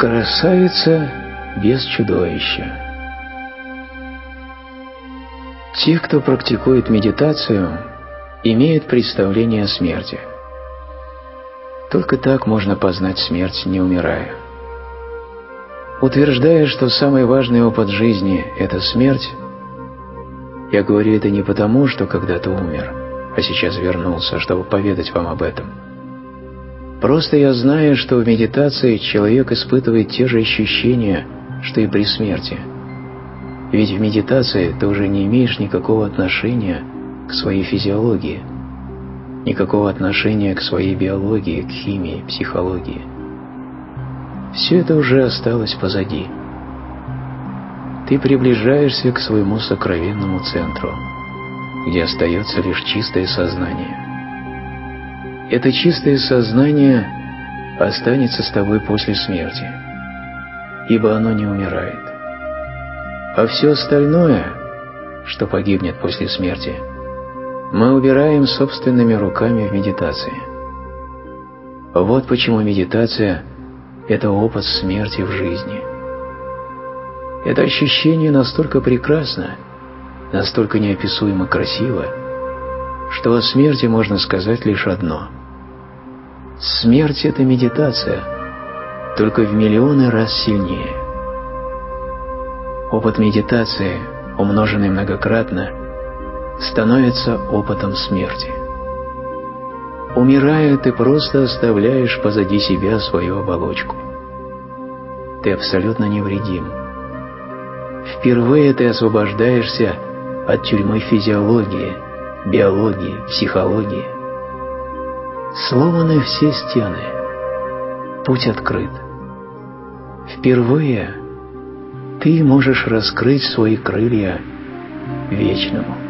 Красавица без чудовища. Те, кто практикует медитацию, имеют представление о смерти. Только так можно познать смерть, не умирая. Утверждая, что самый важный опыт жизни – это смерть, я говорю это не потому, что когда-то умер, а сейчас вернулся, чтобы поведать вам об этом. Просто я знаю, что в медитации человек испытывает те же ощущения, что и при смерти. Ведь в медитации ты уже не имеешь никакого отношения к своей физиологии, никакого отношения к своей биологии, к химии, психологии. Все это уже осталось позади ты приближаешься к своему сокровенному центру, где остается лишь чистое сознание. Это чистое сознание останется с тобой после смерти, ибо оно не умирает. А все остальное, что погибнет после смерти, мы убираем собственными руками в медитации. Вот почему медитация – это опыт смерти в жизни – это ощущение настолько прекрасно, настолько неописуемо красиво, что о смерти можно сказать лишь одно. Смерть – это медитация, только в миллионы раз сильнее. Опыт медитации, умноженный многократно, становится опытом смерти. Умирая, ты просто оставляешь позади себя свою оболочку. Ты абсолютно невредим – Впервые ты освобождаешься от тюрьмы физиологии, биологии, психологии. Сломаны все стены. Путь открыт. Впервые ты можешь раскрыть свои крылья вечному.